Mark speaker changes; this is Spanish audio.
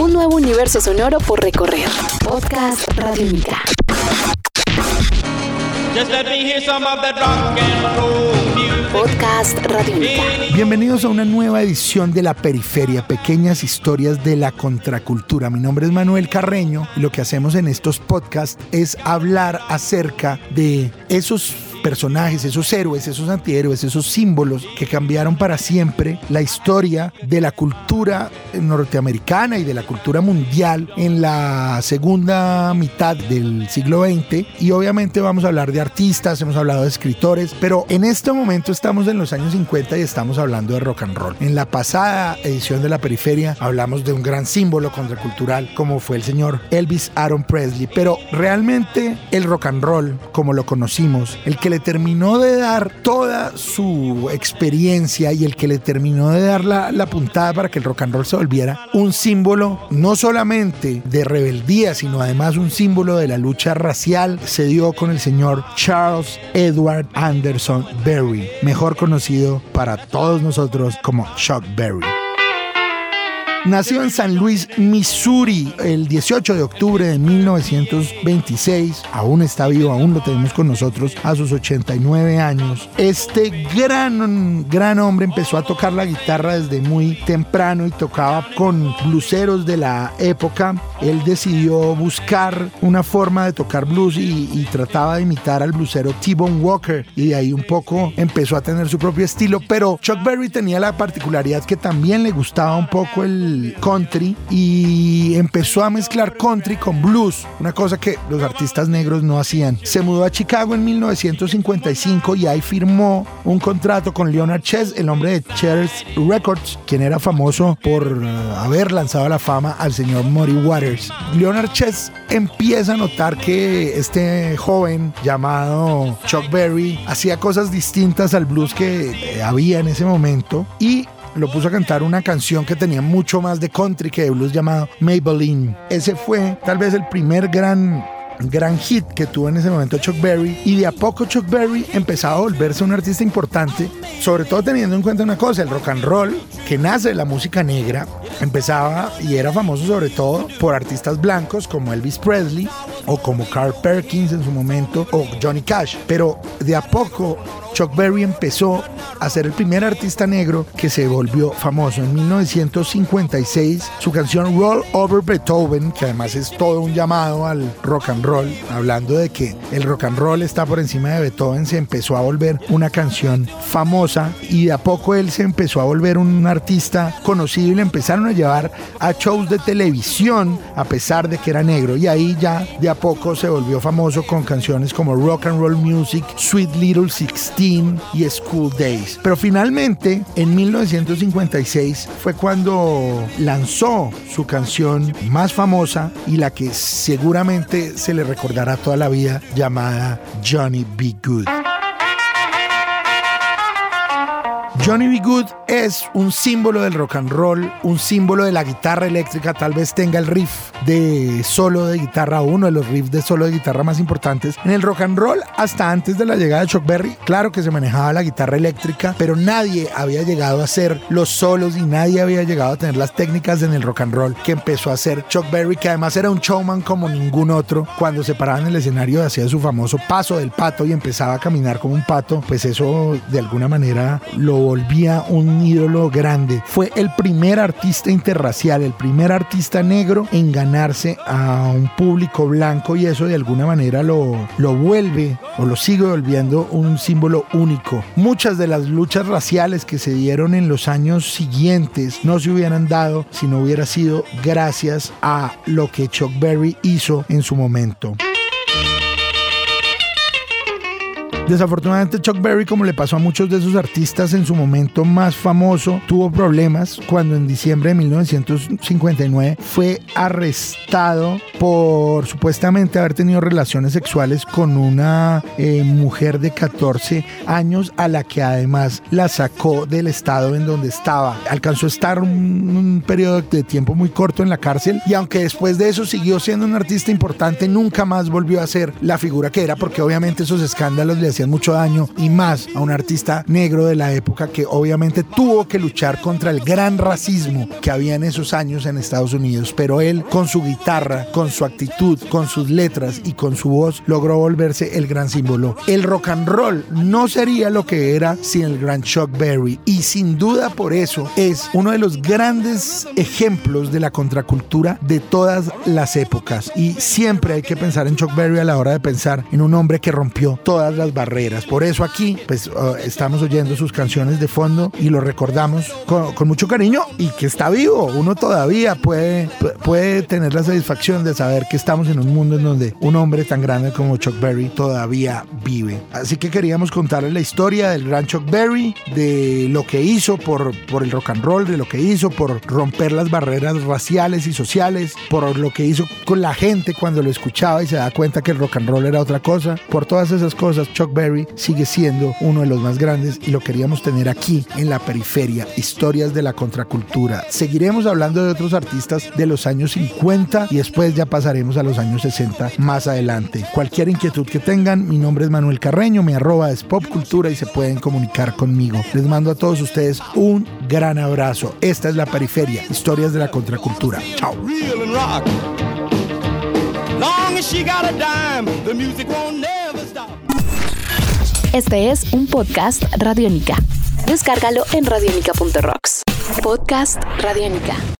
Speaker 1: Un nuevo universo sonoro por recorrer. Podcast Radiónica. Podcast Radiónica.
Speaker 2: Bienvenidos a una nueva edición de La Periferia, pequeñas historias de la contracultura. Mi nombre es Manuel Carreño y lo que hacemos en estos podcasts es hablar acerca de esos personajes, esos héroes, esos antihéroes, esos símbolos que cambiaron para siempre la historia de la cultura norteamericana y de la cultura mundial en la segunda mitad del siglo XX. Y obviamente vamos a hablar de artistas, hemos hablado de escritores, pero en este momento estamos en los años 50 y estamos hablando de rock and roll. En la pasada edición de la periferia hablamos de un gran símbolo contracultural como fue el señor Elvis Aaron Presley, pero realmente el rock and roll, como lo conocimos, el que le terminó de dar toda su experiencia y el que le terminó de dar la, la puntada para que el rock and roll se volviera un símbolo no solamente de rebeldía, sino además un símbolo de la lucha racial, se dio con el señor Charles Edward Anderson Berry, mejor conocido para todos nosotros como Chuck Berry. Nació en San Luis, Missouri, el 18 de octubre de 1926. Aún está vivo, aún lo tenemos con nosotros a sus 89 años. Este gran, gran hombre empezó a tocar la guitarra desde muy temprano y tocaba con bluseros de la época. Él decidió buscar una forma de tocar blues y, y trataba de imitar al blusero T-Bone Walker. Y de ahí un poco empezó a tener su propio estilo. Pero Chuck Berry tenía la particularidad que también le gustaba un poco el country y empezó a mezclar country con blues, una cosa que los artistas negros no hacían. Se mudó a Chicago en 1955 y ahí firmó un contrato con Leonard Chess, el hombre de Chess Records, quien era famoso por uh, haber lanzado a la fama al señor Muddy Waters. Leonard Chess empieza a notar que este joven llamado Chuck Berry hacía cosas distintas al blues que eh, había en ese momento y lo puso a cantar una canción que tenía mucho más de country que de blues llamado Maybelline. Ese fue tal vez el primer gran gran hit que tuvo en ese momento Chuck Berry y de a poco Chuck Berry empezaba a volverse un artista importante, sobre todo teniendo en cuenta una cosa, el rock and roll que nace de la música negra, empezaba y era famoso sobre todo por artistas blancos como Elvis Presley o como Carl Perkins en su momento o Johnny Cash, pero de a poco Chuck Berry empezó a ser el primer artista negro que se volvió famoso. En 1956, su canción Roll Over Beethoven, que además es todo un llamado al rock and roll, hablando de que el rock and roll está por encima de Beethoven, se empezó a volver una canción famosa y de a poco él se empezó a volver un artista conocido y le empezaron a llevar a shows de televisión a pesar de que era negro y ahí ya de a poco se volvió famoso con canciones como Rock and Roll Music, Sweet Little Sixteen y School Days. Pero finalmente, en 1956 fue cuando lanzó su canción más famosa y la que seguramente se le recordará toda la vida, llamada Johnny Be Good. Johnny B. Good es un símbolo del rock and roll, un símbolo de la guitarra eléctrica, tal vez tenga el riff de solo de guitarra, uno de los riffs de solo de guitarra más importantes. En el rock and roll, hasta antes de la llegada de Chuck Berry, claro que se manejaba la guitarra eléctrica, pero nadie había llegado a hacer los solos y nadie había llegado a tener las técnicas en el rock and roll que empezó a hacer Chuck Berry, que además era un showman como ningún otro. Cuando se paraba en el escenario hacía su famoso paso del pato y empezaba a caminar como un pato, pues eso de alguna manera lo volvía un ídolo grande. Fue el primer artista interracial, el primer artista negro en ganarse a un público blanco y eso de alguna manera lo, lo vuelve o lo sigue volviendo un símbolo único. Muchas de las luchas raciales que se dieron en los años siguientes no se hubieran dado si no hubiera sido gracias a lo que Chuck Berry hizo en su momento. Desafortunadamente Chuck Berry, como le pasó a muchos de sus artistas en su momento más famoso, tuvo problemas cuando en diciembre de 1959 fue arrestado por supuestamente haber tenido relaciones sexuales con una eh, mujer de 14 años a la que además la sacó del estado en donde estaba. Alcanzó a estar un, un periodo de tiempo muy corto en la cárcel y aunque después de eso siguió siendo un artista importante, nunca más volvió a ser la figura que era porque obviamente esos escándalos le hacían hacían mucho daño y más a un artista negro de la época que obviamente tuvo que luchar contra el gran racismo que había en esos años en Estados Unidos, pero él con su guitarra, con su actitud, con sus letras y con su voz logró volverse el gran símbolo. El rock and roll no sería lo que era sin el gran Chuck Berry. Y sin duda por eso es uno de los grandes ejemplos de la contracultura de todas las épocas. Y siempre hay que pensar en Chuck Berry a la hora de pensar en un hombre que rompió todas las barreras. Por eso aquí pues uh, estamos oyendo sus canciones de fondo y lo recordamos con, con, mucho cariño y que está vivo. Uno todavía puede, puede tener la satisfacción de saber que estamos en un mundo en donde un hombre tan grande como Chuck Berry todavía vive. Así que queríamos contarles la historia del gran Chuck Berry, de lo que hizo por, por el rock and roll, de lo que hizo por romper las barreras raciales y sociales, por lo que hizo con la gente cuando lo escuchaba y se da cuenta que el rock and roll era otra cosa. Por todas esas cosas, Chuck Berry sigue siendo uno de los más grandes y lo queríamos tener aquí en la periferia. Historias de la contracultura. Seguiremos hablando de otros artistas de los años 50 y después ya pasaremos a los años 60 más adelante. Cualquier inquietud que tengan, mi nombre es Manuel Carreño, mi arroba es popcultura y se pueden comunicar conmigo. Les mando a todos ustedes un gran abrazo. Esta es la periferia, historias de la contracultura. Chao.
Speaker 1: Este es un podcast Radiónica. Descárgalo en radionica.rocks. Podcast Radiónica.